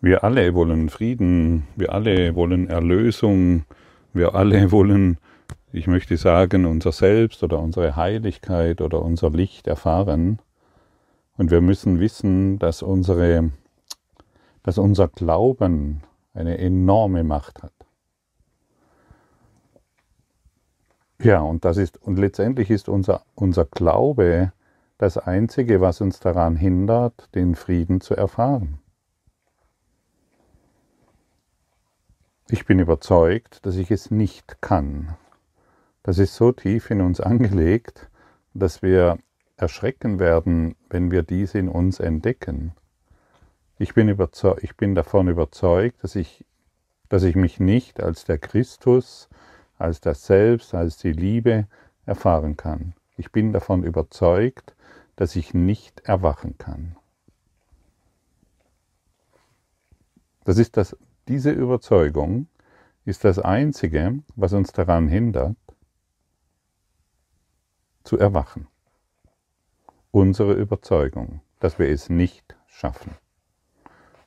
Wir alle wollen Frieden, wir alle wollen Erlösung, wir alle wollen, ich möchte sagen, unser Selbst oder unsere Heiligkeit oder unser Licht erfahren. Und wir müssen wissen, dass, unsere, dass unser Glauben eine enorme Macht hat. Ja, und das ist, und letztendlich ist unser, unser Glaube das Einzige, was uns daran hindert, den Frieden zu erfahren. Ich bin überzeugt, dass ich es nicht kann. Das ist so tief in uns angelegt, dass wir erschrecken werden, wenn wir dies in uns entdecken. Ich bin, ich bin davon überzeugt, dass ich, dass ich mich nicht als der Christus, als das Selbst, als die Liebe erfahren kann. Ich bin davon überzeugt, dass ich nicht erwachen kann. Das ist das diese Überzeugung ist das Einzige, was uns daran hindert, zu erwachen. Unsere Überzeugung, dass wir es nicht schaffen,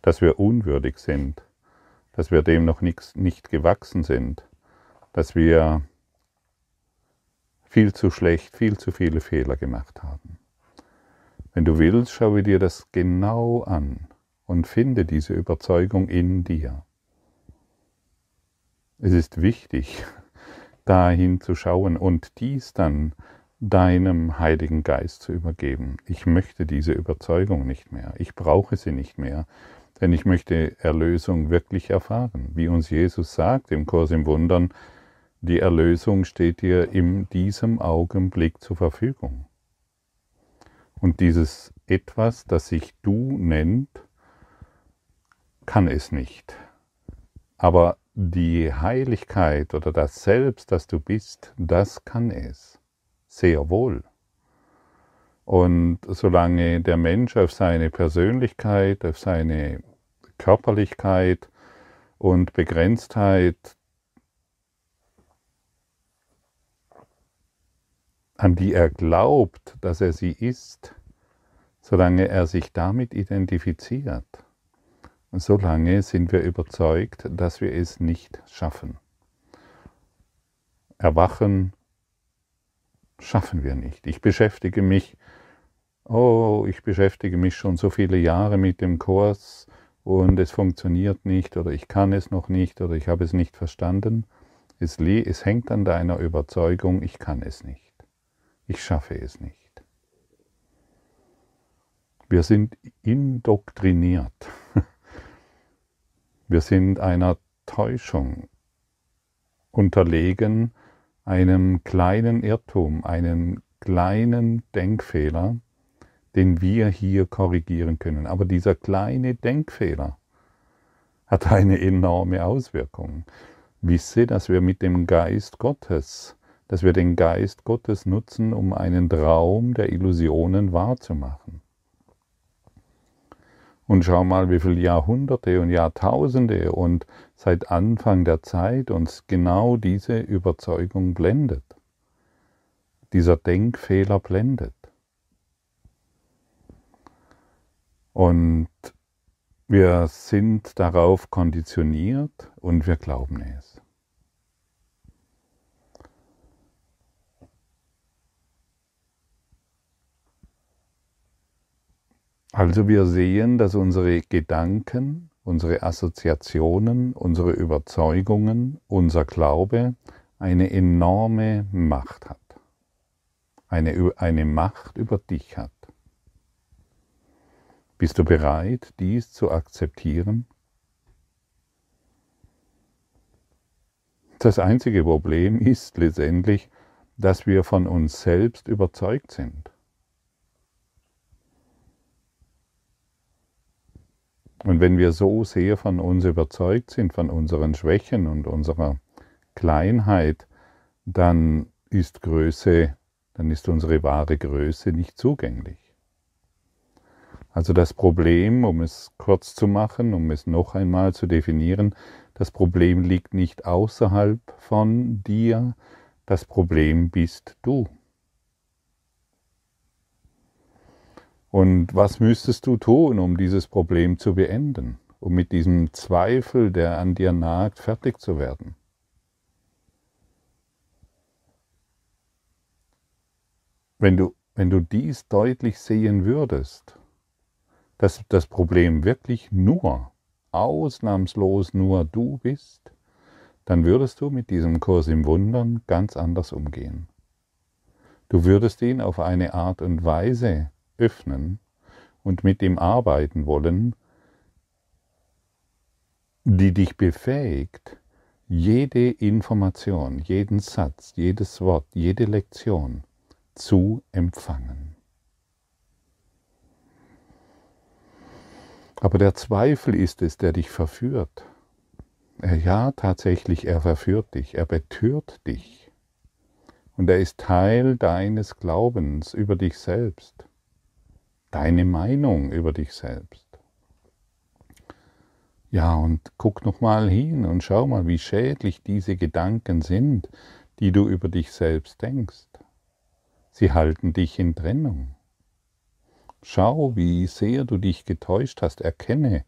dass wir unwürdig sind, dass wir dem noch nicht, nicht gewachsen sind, dass wir viel zu schlecht, viel zu viele Fehler gemacht haben. Wenn du willst, schaue dir das genau an und finde diese Überzeugung in dir. Es ist wichtig, dahin zu schauen und dies dann deinem Heiligen Geist zu übergeben. Ich möchte diese Überzeugung nicht mehr. Ich brauche sie nicht mehr, denn ich möchte Erlösung wirklich erfahren. Wie uns Jesus sagt im Kurs im Wundern, die Erlösung steht dir in diesem Augenblick zur Verfügung. Und dieses etwas, das sich du nennt, kann es nicht. Aber die Heiligkeit oder das Selbst, das du bist, das kann es sehr wohl. Und solange der Mensch auf seine Persönlichkeit, auf seine Körperlichkeit und Begrenztheit, an die er glaubt, dass er sie ist, solange er sich damit identifiziert, solange sind wir überzeugt, dass wir es nicht schaffen. Erwachen schaffen wir nicht. Ich beschäftige mich, oh, ich beschäftige mich schon so viele Jahre mit dem Kurs und es funktioniert nicht oder ich kann es noch nicht oder ich habe es nicht verstanden. Es, es hängt an deiner Überzeugung, ich kann es nicht. Ich schaffe es nicht. Wir sind indoktriniert. Wir sind einer Täuschung unterlegen, einem kleinen Irrtum, einem kleinen Denkfehler, den wir hier korrigieren können. Aber dieser kleine Denkfehler hat eine enorme Auswirkung. Wisse, dass wir mit dem Geist Gottes, dass wir den Geist Gottes nutzen, um einen Traum der Illusionen wahrzumachen. Und schau mal, wie viele Jahrhunderte und Jahrtausende und seit Anfang der Zeit uns genau diese Überzeugung blendet. Dieser Denkfehler blendet. Und wir sind darauf konditioniert und wir glauben es. Also wir sehen, dass unsere Gedanken, unsere Assoziationen, unsere Überzeugungen, unser Glaube eine enorme Macht hat. Eine, eine Macht über dich hat. Bist du bereit, dies zu akzeptieren? Das einzige Problem ist letztendlich, dass wir von uns selbst überzeugt sind. Und wenn wir so sehr von uns überzeugt sind, von unseren Schwächen und unserer Kleinheit, dann ist Größe, dann ist unsere wahre Größe nicht zugänglich. Also das Problem, um es kurz zu machen, um es noch einmal zu definieren, das Problem liegt nicht außerhalb von dir, das Problem bist du. Und was müsstest du tun, um dieses Problem zu beenden? um mit diesem Zweifel, der an dir nagt, fertig zu werden. Wenn du, wenn du dies deutlich sehen würdest, dass das Problem wirklich nur, ausnahmslos nur du bist, dann würdest du mit diesem Kurs im Wundern ganz anders umgehen. Du würdest ihn auf eine Art und Weise öffnen und mit ihm arbeiten wollen, die dich befähigt, jede Information, jeden Satz, jedes Wort, jede Lektion zu empfangen. Aber der Zweifel ist es, der dich verführt. Ja, tatsächlich, er verführt dich, er betört dich. Und er ist Teil deines Glaubens über dich selbst, deine Meinung über dich selbst. Ja, und guck noch mal hin und schau mal, wie schädlich diese Gedanken sind, die du über dich selbst denkst. Sie halten dich in Trennung. Schau, wie sehr du dich getäuscht hast. Erkenne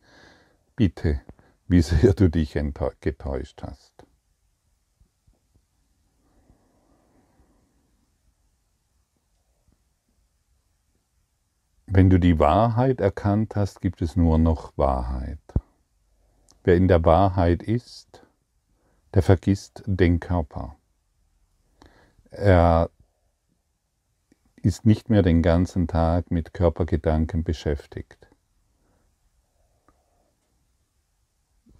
bitte, wie sehr du dich getäuscht hast. Wenn du die Wahrheit erkannt hast, gibt es nur noch Wahrheit. Wer in der Wahrheit ist, der vergisst den Körper. Er ist nicht mehr den ganzen Tag mit Körpergedanken beschäftigt.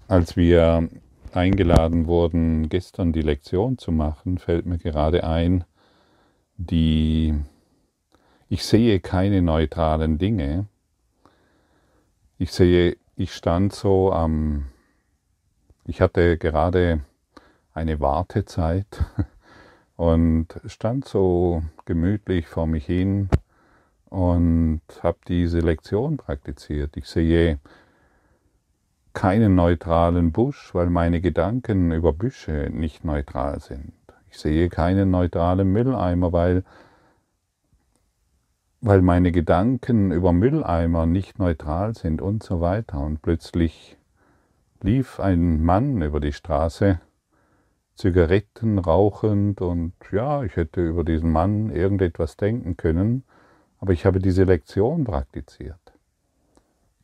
Als wir eingeladen wurden, gestern die Lektion zu machen, fällt mir gerade ein, die ich sehe keine neutralen Dinge. Ich sehe, ich stand so am, ich hatte gerade eine Wartezeit und stand so gemütlich vor mich hin und habe diese Lektion praktiziert. Ich sehe keinen neutralen Busch, weil meine Gedanken über Büsche nicht neutral sind. Ich sehe keinen neutralen Mülleimer, weil, weil meine Gedanken über Mülleimer nicht neutral sind und so weiter. Und plötzlich lief ein Mann über die Straße Zigaretten rauchend und ja, ich hätte über diesen Mann irgendetwas denken können, aber ich habe diese Lektion praktiziert.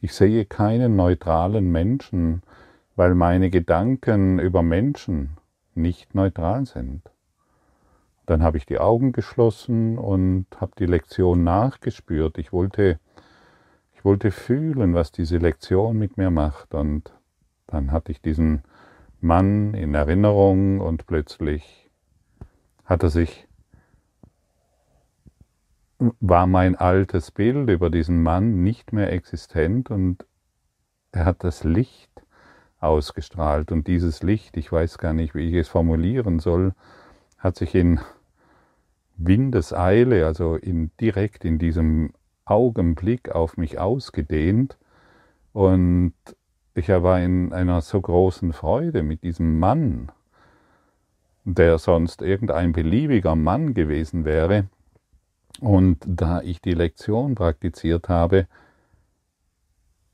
Ich sehe keinen neutralen Menschen, weil meine Gedanken über Menschen nicht neutral sind. Dann habe ich die Augen geschlossen und habe die Lektion nachgespürt. Ich wollte, ich wollte fühlen, was diese Lektion mit mir macht. Und dann hatte ich diesen Mann in Erinnerung und plötzlich hat er sich, war mein altes Bild über diesen Mann nicht mehr existent und er hat das Licht ausgestrahlt und dieses Licht, ich weiß gar nicht, wie ich es formulieren soll, hat sich in Windeseile, also in, direkt in diesem Augenblick auf mich ausgedehnt und ich war in einer so großen Freude mit diesem Mann, der sonst irgendein beliebiger Mann gewesen wäre. Und da ich die Lektion praktiziert habe,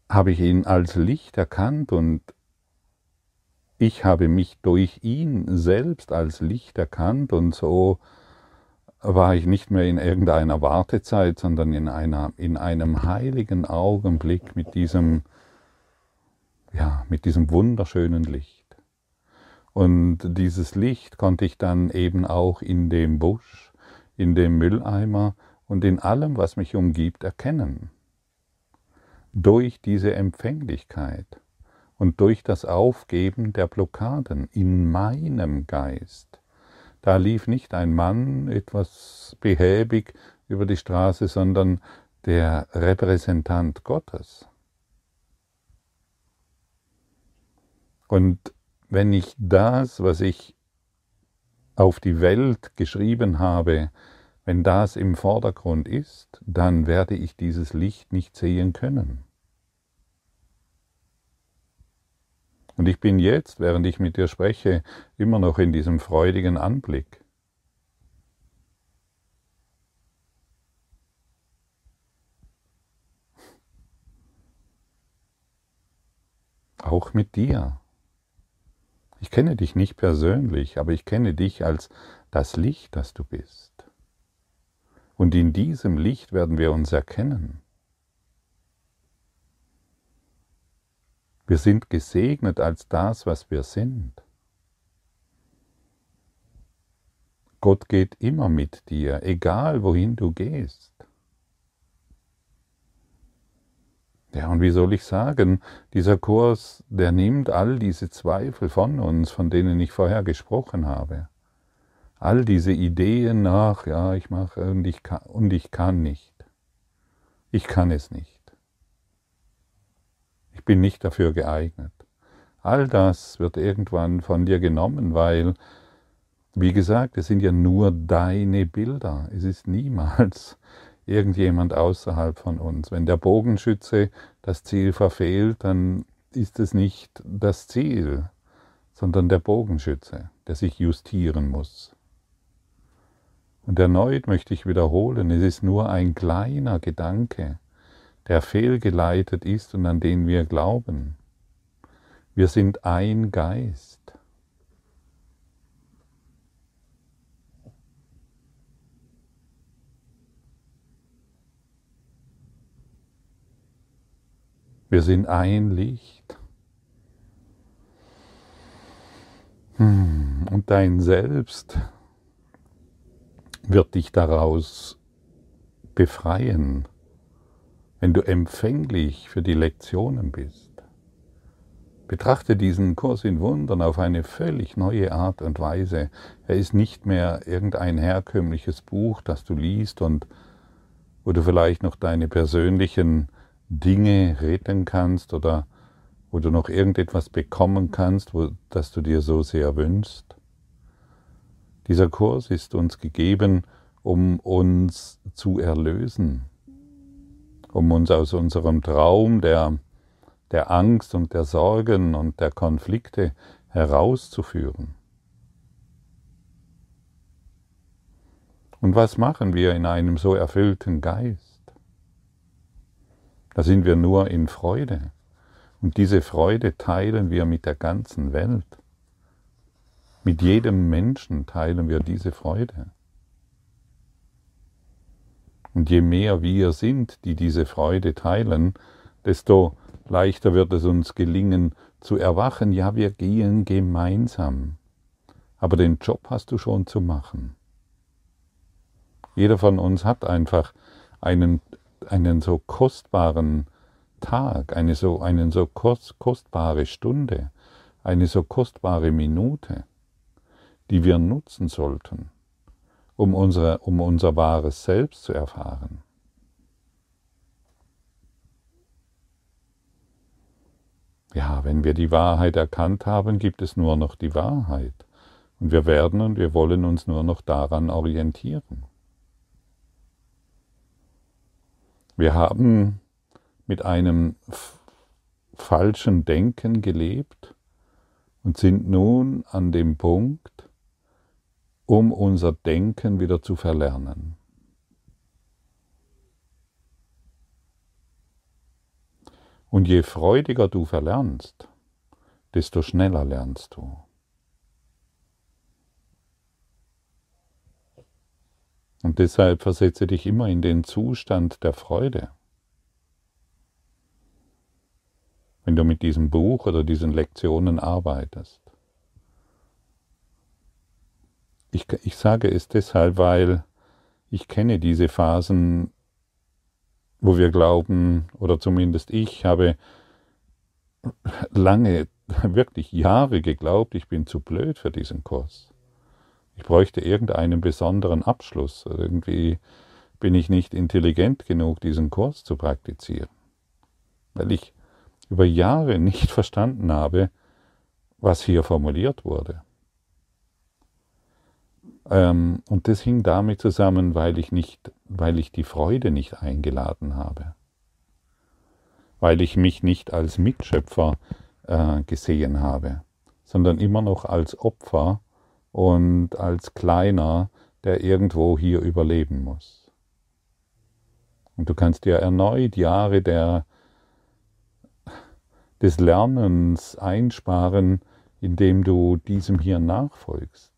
habe ich ihn als Licht erkannt und ich habe mich durch ihn selbst als Licht erkannt und so war ich nicht mehr in irgendeiner Wartezeit, sondern in, einer, in einem heiligen Augenblick mit diesem ja, mit diesem wunderschönen Licht. Und dieses Licht konnte ich dann eben auch in dem Busch, in dem Mülleimer und in allem, was mich umgibt, erkennen. Durch diese Empfänglichkeit und durch das Aufgeben der Blockaden in meinem Geist. Da lief nicht ein Mann etwas behäbig über die Straße, sondern der Repräsentant Gottes. Und wenn ich das, was ich auf die Welt geschrieben habe, wenn das im Vordergrund ist, dann werde ich dieses Licht nicht sehen können. Und ich bin jetzt, während ich mit dir spreche, immer noch in diesem freudigen Anblick. auch mit dir. Ich kenne dich nicht persönlich, aber ich kenne dich als das Licht, das du bist. Und in diesem Licht werden wir uns erkennen. Wir sind gesegnet als das, was wir sind. Gott geht immer mit dir, egal wohin du gehst. Ja, und wie soll ich sagen, dieser Kurs, der nimmt all diese Zweifel von uns, von denen ich vorher gesprochen habe. All diese Ideen nach, ja, ich mache und ich kann, und ich kann nicht. Ich kann es nicht. Ich bin nicht dafür geeignet. All das wird irgendwann von dir genommen, weil, wie gesagt, es sind ja nur deine Bilder. Es ist niemals irgendjemand außerhalb von uns. Wenn der Bogenschütze das Ziel verfehlt, dann ist es nicht das Ziel, sondern der Bogenschütze, der sich justieren muss. Und erneut möchte ich wiederholen, es ist nur ein kleiner Gedanke, der fehlgeleitet ist und an den wir glauben. Wir sind ein Geist. Wir sind ein Licht. Hm, und dein Selbst wird dich daraus befreien, wenn du empfänglich für die Lektionen bist. Betrachte diesen Kurs in Wundern auf eine völlig neue Art und Weise. Er ist nicht mehr irgendein herkömmliches Buch, das du liest und wo du vielleicht noch deine persönlichen Dinge retten kannst oder wo du noch irgendetwas bekommen kannst, wo, das du dir so sehr wünschst. Dieser Kurs ist uns gegeben, um uns zu erlösen, um uns aus unserem Traum der, der Angst und der Sorgen und der Konflikte herauszuführen. Und was machen wir in einem so erfüllten Geist? Da sind wir nur in Freude. Und diese Freude teilen wir mit der ganzen Welt. Mit jedem Menschen teilen wir diese Freude. Und je mehr wir sind, die diese Freude teilen, desto leichter wird es uns gelingen zu erwachen, ja, wir gehen gemeinsam. Aber den Job hast du schon zu machen. Jeder von uns hat einfach einen einen so kostbaren Tag, eine so, einen so kost, kostbare Stunde, eine so kostbare Minute, die wir nutzen sollten, um, unsere, um unser wahres Selbst zu erfahren. Ja, wenn wir die Wahrheit erkannt haben, gibt es nur noch die Wahrheit. Und wir werden und wir wollen uns nur noch daran orientieren. Wir haben mit einem falschen Denken gelebt und sind nun an dem Punkt, um unser Denken wieder zu verlernen. Und je freudiger du verlernst, desto schneller lernst du. Und deshalb versetze dich immer in den Zustand der Freude. Wenn du mit diesem Buch oder diesen Lektionen arbeitest. Ich, ich sage es deshalb, weil ich kenne diese Phasen, wo wir glauben, oder zumindest ich habe lange, wirklich Jahre geglaubt, ich bin zu blöd für diesen Kurs. Ich bräuchte irgendeinen besonderen Abschluss. Irgendwie bin ich nicht intelligent genug, diesen Kurs zu praktizieren. Weil ich über Jahre nicht verstanden habe, was hier formuliert wurde. Ähm, und das hing damit zusammen, weil ich nicht, weil ich die Freude nicht eingeladen habe. Weil ich mich nicht als Mitschöpfer äh, gesehen habe, sondern immer noch als Opfer und als Kleiner, der irgendwo hier überleben muss. Und du kannst dir erneut Jahre der, des Lernens einsparen, indem du diesem hier nachfolgst.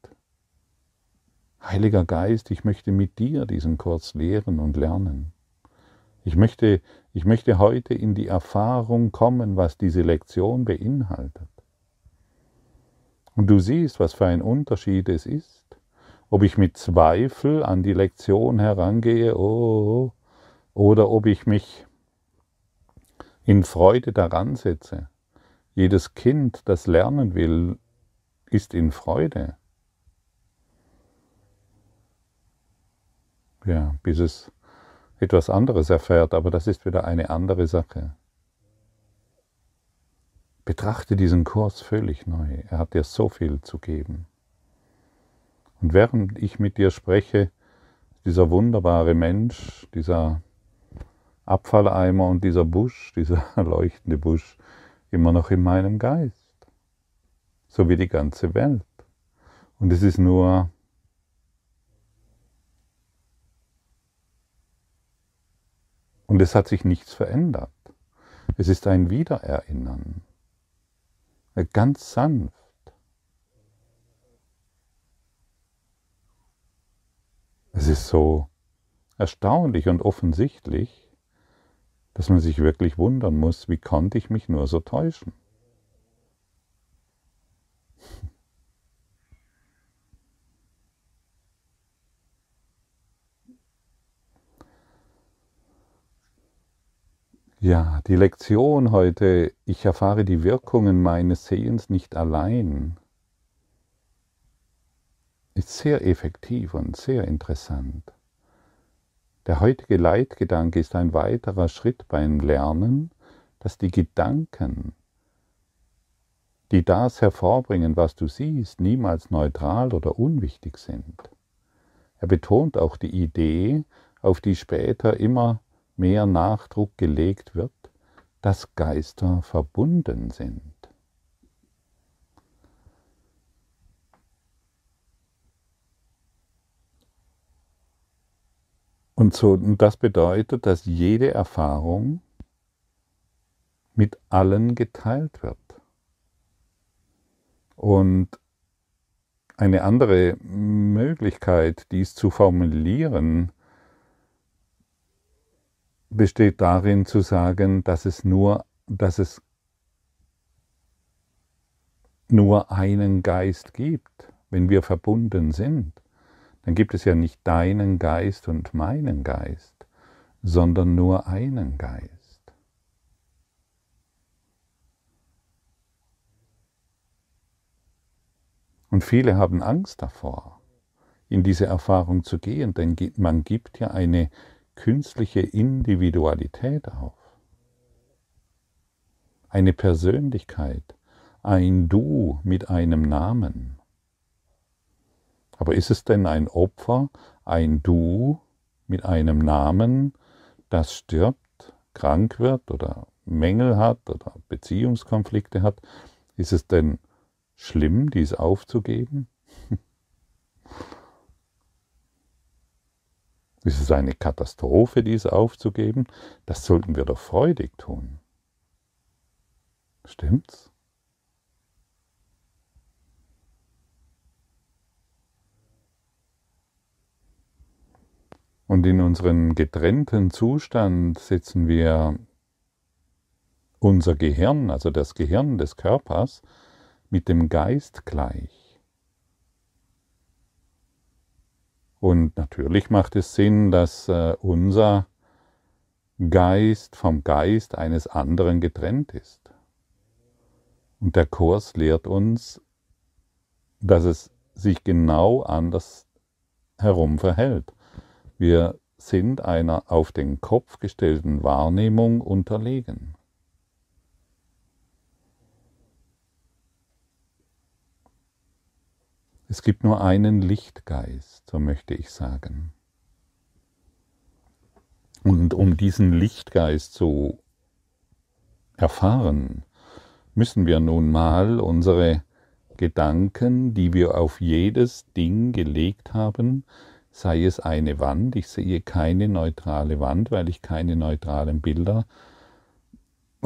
Heiliger Geist, ich möchte mit dir diesen Kurs lehren und lernen. Ich möchte, ich möchte heute in die Erfahrung kommen, was diese Lektion beinhaltet. Und du siehst, was für ein Unterschied es ist, ob ich mit Zweifel an die Lektion herangehe oh, oder ob ich mich in Freude daran setze. Jedes Kind, das lernen will, ist in Freude. Ja, bis es etwas anderes erfährt, aber das ist wieder eine andere Sache. Betrachte diesen Kurs völlig neu. Er hat dir so viel zu geben. Und während ich mit dir spreche, dieser wunderbare Mensch, dieser Abfalleimer und dieser Busch, dieser leuchtende Busch, immer noch in meinem Geist. So wie die ganze Welt. Und es ist nur Und es hat sich nichts verändert. Es ist ein Wiedererinnern. Ganz sanft. Es ist so erstaunlich und offensichtlich, dass man sich wirklich wundern muss, wie konnte ich mich nur so täuschen? Ja, die Lektion heute, ich erfahre die Wirkungen meines Sehens nicht allein, ist sehr effektiv und sehr interessant. Der heutige Leitgedanke ist ein weiterer Schritt beim Lernen, dass die Gedanken, die das hervorbringen, was du siehst, niemals neutral oder unwichtig sind. Er betont auch die Idee, auf die später immer mehr Nachdruck gelegt wird, dass Geister verbunden sind. Und, so, und das bedeutet, dass jede Erfahrung mit allen geteilt wird. Und eine andere Möglichkeit, dies zu formulieren, besteht darin zu sagen, dass es nur, dass es nur einen Geist gibt, wenn wir verbunden sind. Dann gibt es ja nicht deinen Geist und meinen Geist, sondern nur einen Geist. Und viele haben Angst davor, in diese Erfahrung zu gehen, denn man gibt ja eine künstliche Individualität auf. Eine Persönlichkeit, ein Du mit einem Namen. Aber ist es denn ein Opfer, ein Du mit einem Namen, das stirbt, krank wird oder Mängel hat oder Beziehungskonflikte hat? Ist es denn schlimm, dies aufzugeben? Ist es eine Katastrophe, dies aufzugeben? Das sollten wir doch freudig tun. Stimmt's? Und in unseren getrennten Zustand setzen wir unser Gehirn, also das Gehirn des Körpers, mit dem Geist gleich. Und natürlich macht es Sinn, dass äh, unser Geist vom Geist eines anderen getrennt ist. Und der Kurs lehrt uns, dass es sich genau anders herum verhält. Wir sind einer auf den Kopf gestellten Wahrnehmung unterlegen. Es gibt nur einen Lichtgeist, so möchte ich sagen. Und um diesen Lichtgeist zu erfahren, müssen wir nun mal unsere Gedanken, die wir auf jedes Ding gelegt haben, sei es eine Wand, ich sehe keine neutrale Wand, weil ich keine neutralen Bilder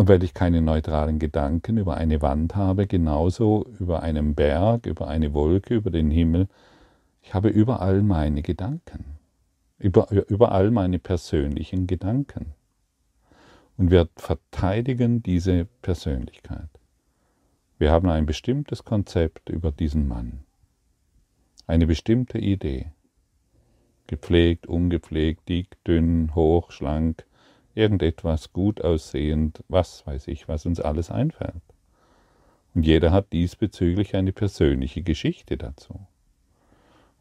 Und weil ich keine neutralen Gedanken über eine Wand habe, genauso über einen Berg, über eine Wolke, über den Himmel, ich habe überall meine Gedanken, überall meine persönlichen Gedanken. Und wir verteidigen diese Persönlichkeit. Wir haben ein bestimmtes Konzept über diesen Mann, eine bestimmte Idee. Gepflegt, ungepflegt, dick, dünn, hoch, schlank, irgendetwas gut aussehend, was weiß ich, was uns alles einfällt. Und jeder hat diesbezüglich eine persönliche Geschichte dazu.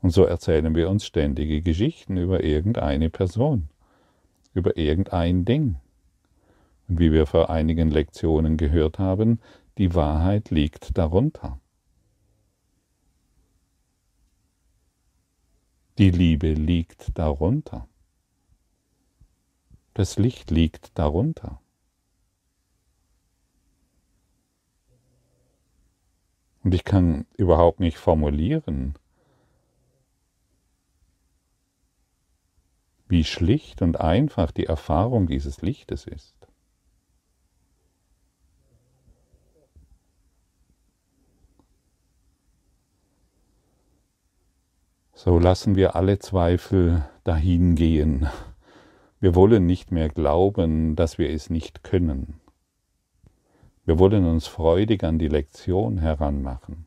Und so erzählen wir uns ständige Geschichten über irgendeine Person, über irgendein Ding. Und wie wir vor einigen Lektionen gehört haben, die Wahrheit liegt darunter. Die Liebe liegt darunter. Das Licht liegt darunter. Und ich kann überhaupt nicht formulieren, wie schlicht und einfach die Erfahrung dieses Lichtes ist. So lassen wir alle Zweifel dahingehen. Wir wollen nicht mehr glauben, dass wir es nicht können. Wir wollen uns freudig an die Lektion heranmachen.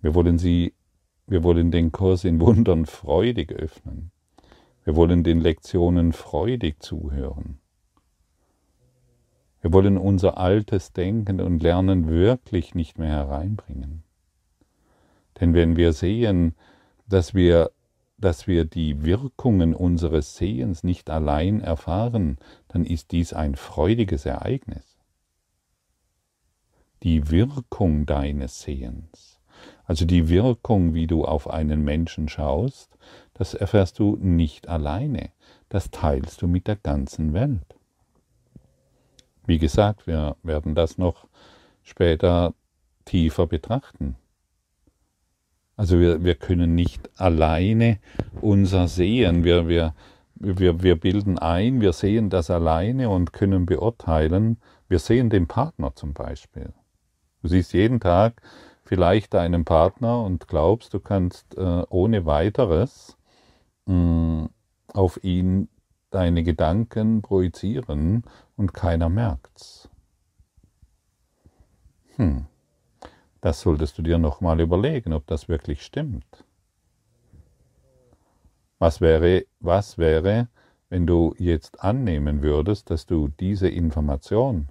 Wir wollen sie, wir wollen den Kurs in Wundern freudig öffnen. Wir wollen den Lektionen freudig zuhören. Wir wollen unser altes Denken und Lernen wirklich nicht mehr hereinbringen. Denn wenn wir sehen, dass wir dass wir die Wirkungen unseres Sehens nicht allein erfahren, dann ist dies ein freudiges Ereignis. Die Wirkung deines Sehens, also die Wirkung, wie du auf einen Menschen schaust, das erfährst du nicht alleine, das teilst du mit der ganzen Welt. Wie gesagt, wir werden das noch später tiefer betrachten. Also wir, wir können nicht alleine unser Sehen, wir, wir, wir, wir bilden ein, wir sehen das alleine und können beurteilen. Wir sehen den Partner zum Beispiel. Du siehst jeden Tag vielleicht deinen Partner und glaubst, du kannst äh, ohne weiteres mh, mm, auf ihn deine Gedanken projizieren und keiner merkt's. Hm. Das solltest du dir nochmal überlegen, ob das wirklich stimmt. Was wäre, was wäre, wenn du jetzt annehmen würdest, dass du diese Information,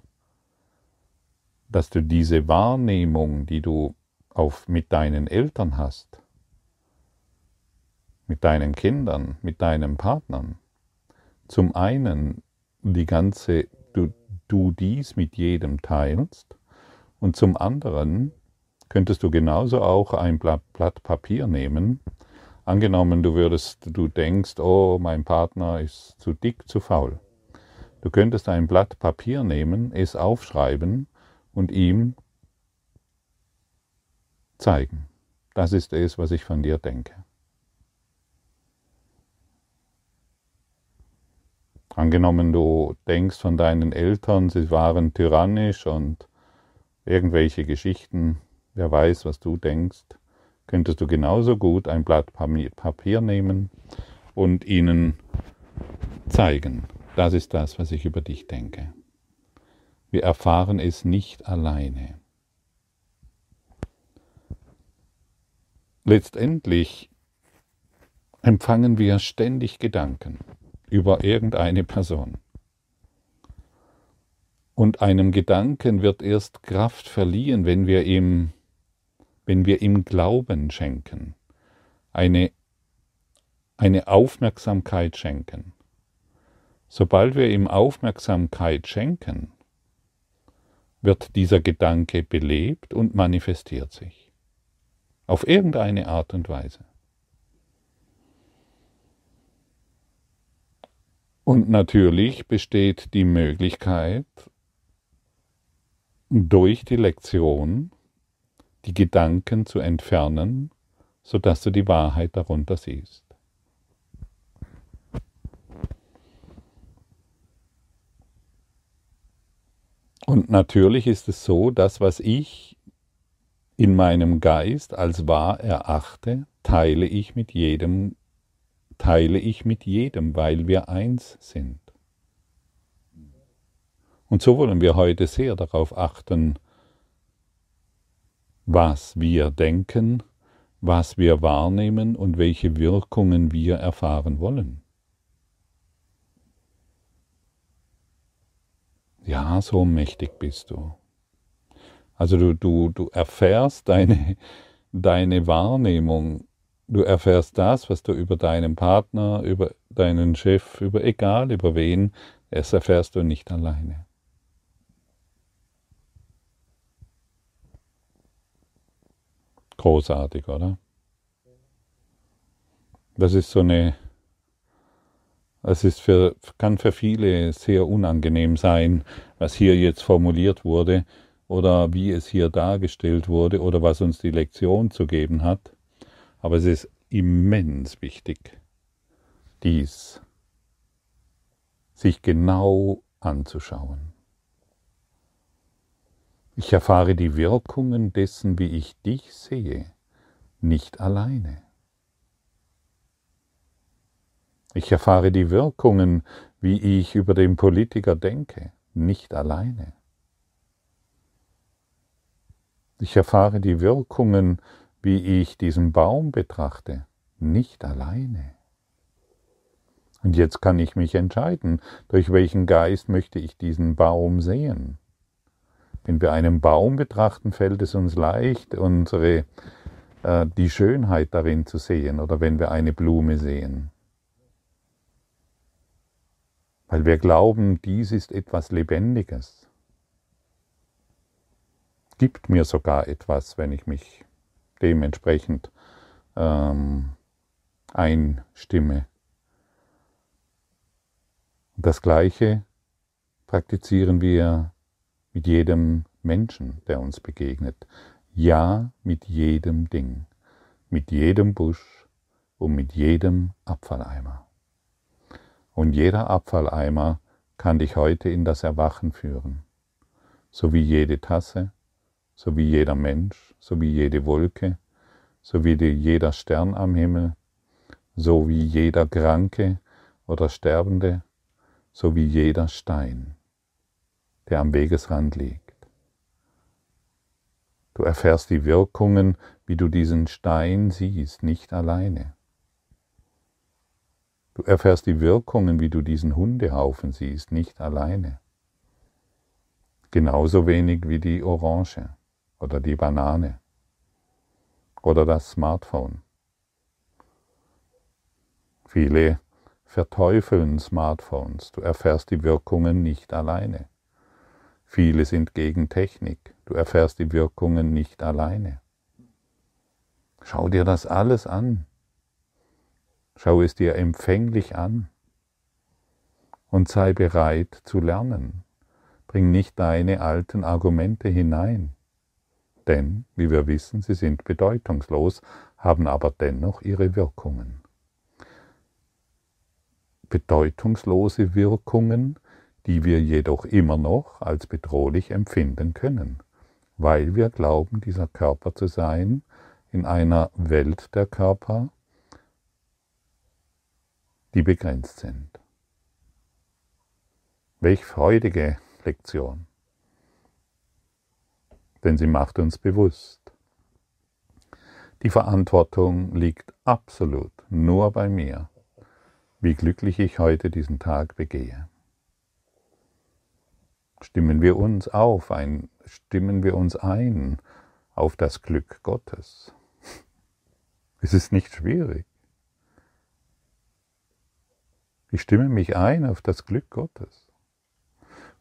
dass du diese Wahrnehmung, die du auf, mit deinen Eltern hast, mit deinen Kindern, mit deinen Partnern, zum einen die ganze, du, du dies mit jedem teilst und zum anderen könntest du genauso auch ein Blatt, Papier nehmen. Angenommen, du würdest, du denkst, oh, mein Partner ist zu dick, zu faul. Du könntest ein Blatt Papier nehmen, es aufschreiben und ihm zeigen. Das ist es, was ich von dir denke. Angenommen, du denkst von deinen Eltern, sie waren tyrannisch und irgendwelche Geschichten, wer weiß, was du denkst, könntest du genauso gut ein Blatt Papier nehmen und ihnen zeigen. Das ist das, was ich über dich denke. Wir erfahren es nicht alleine. Letztendlich empfangen wir ständig Gedanken über irgendeine Person. Und einem Gedanken wird erst Kraft verliehen, wenn wir ihm wenn wir ihm Glauben schenken, eine, eine Aufmerksamkeit schenken. Sobald wir ihm Aufmerksamkeit schenken, wird dieser Gedanke belebt und manifestiert sich. Auf irgendeine Art und Weise. Und natürlich besteht die Möglichkeit, durch die Lektion die Gedanken zu entfernen, sodass du die Wahrheit darunter siehst. Und natürlich ist es so, dass was ich in meinem Geist als wahr erachte, teile ich mit jedem, teile ich mit jedem, weil wir eins sind. Und so wollen wir heute sehr darauf achten, was wir denken, was wir wahrnehmen und welche Wirkungen wir erfahren wollen. Ja, so mächtig bist du. Also du, du, du erfährst deine, deine Wahrnehmung, du erfährst das, was du über deinen Partner, über deinen Chef, über egal über wen, das erfährst du nicht alleine. Großartig, oder? Das ist so eine, es ist für, kann für viele sehr unangenehm sein, was hier jetzt formuliert wurde oder wie es hier dargestellt wurde oder was uns die Lektion zu geben hat. Aber es ist immens wichtig, dies sich genau anzuschauen. Ich erfahre die Wirkungen dessen, wie ich dich sehe, nicht alleine. Ich erfahre die Wirkungen, wie ich über den Politiker denke, nicht alleine. Ich erfahre die Wirkungen, wie ich diesen Baum betrachte, nicht alleine. Und jetzt kann ich mich entscheiden, durch welchen Geist möchte ich diesen Baum sehen. Wenn wir einen Baum betrachten, fällt es uns leicht, unsere, äh, die Schönheit darin zu sehen oder wenn wir eine Blume sehen. Weil wir glauben, dies ist etwas Lebendiges. Gibt mir sogar etwas, wenn ich mich dementsprechend ähm, einstimme. Das Gleiche praktizieren wir mit jedem Menschen, der uns begegnet. Ja, mit jedem Ding, mit jedem Busch und mit jedem Abfalleimer. Und jeder Abfalleimer kann dich heute in das Erwachen führen, so wie jede Tasse, so wie jeder Mensch, so wie jede Wolke, so wie jeder Stern am Himmel, so wie jeder Kranke oder Sterbende, so wie jeder Stein der am Wegesrand liegt. Du erfährst die Wirkungen, wie du diesen Stein siehst, nicht alleine. Du erfährst die Wirkungen, wie du diesen Hundehaufen siehst, nicht alleine. Genauso wenig wie die Orange oder die Banane oder das Smartphone. Viele verteufeln Smartphones. Du erfährst die Wirkungen nicht alleine. Viele sind gegen Technik. Du erfährst die Wirkungen nicht alleine. Schau dir das alles an. Schau es dir empfänglich an und sei bereit zu lernen. Bring nicht deine alten Argumente hinein, denn, wie wir wissen, sie sind bedeutungslos, haben aber dennoch ihre Wirkungen. Bedeutungslose Wirkungen die wir jedoch immer noch als bedrohlich empfinden können, weil wir glauben, dieser Körper zu sein in einer Welt der Körper, die begrenzt sind. Welch freudige Lektion, denn sie macht uns bewusst. Die Verantwortung liegt absolut nur bei mir, wie glücklich ich heute diesen Tag begehe stimmen wir uns auf, ein, stimmen wir uns ein auf das Glück Gottes. Es ist nicht schwierig. Ich stimme mich ein auf das Glück Gottes.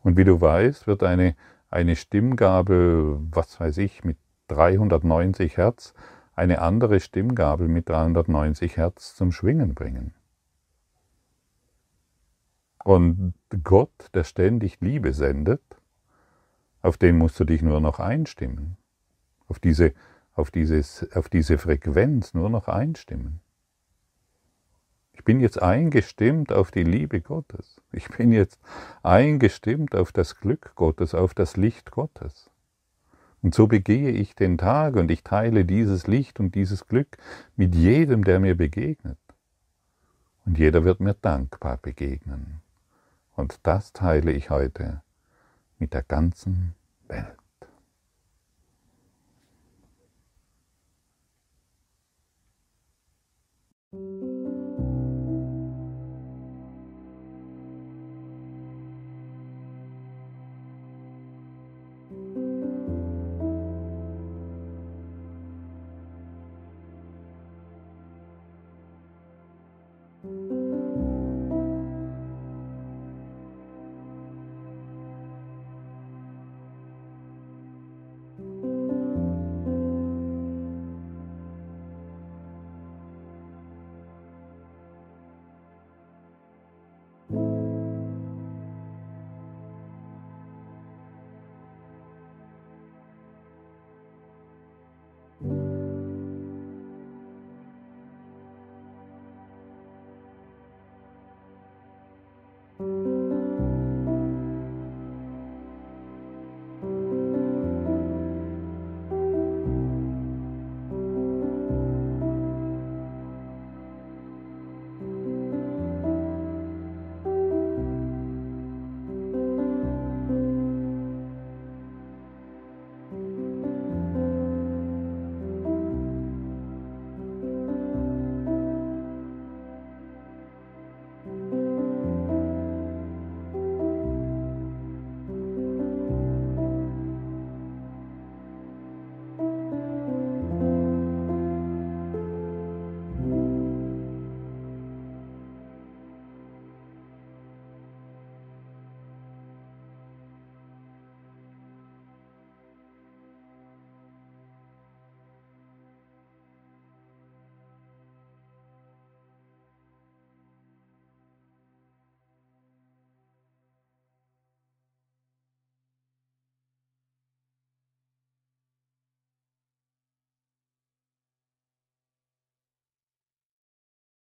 Und wie du weißt, wird eine, eine Stimmgabel, was weiß ich, mit 390 Hertz, eine andere Stimmgabel mit 390 Hertz zum Schwingen bringen. Und Gott, der ständig Liebe sendet, auf den musst du dich nur noch einstimmen. Auf diese, auf dieses, auf diese Frequenz nur noch einstimmen. Ich bin jetzt eingestimmt auf die Liebe Gottes. Ich bin jetzt eingestimmt auf das Glück Gottes, auf das Licht Gottes. Und so begehe ich den Tag und ich teile dieses Licht und dieses Glück mit jedem, der mir begegnet. Und jeder wird mir dankbar begegnen. Und das teile ich heute mit der ganzen Welt.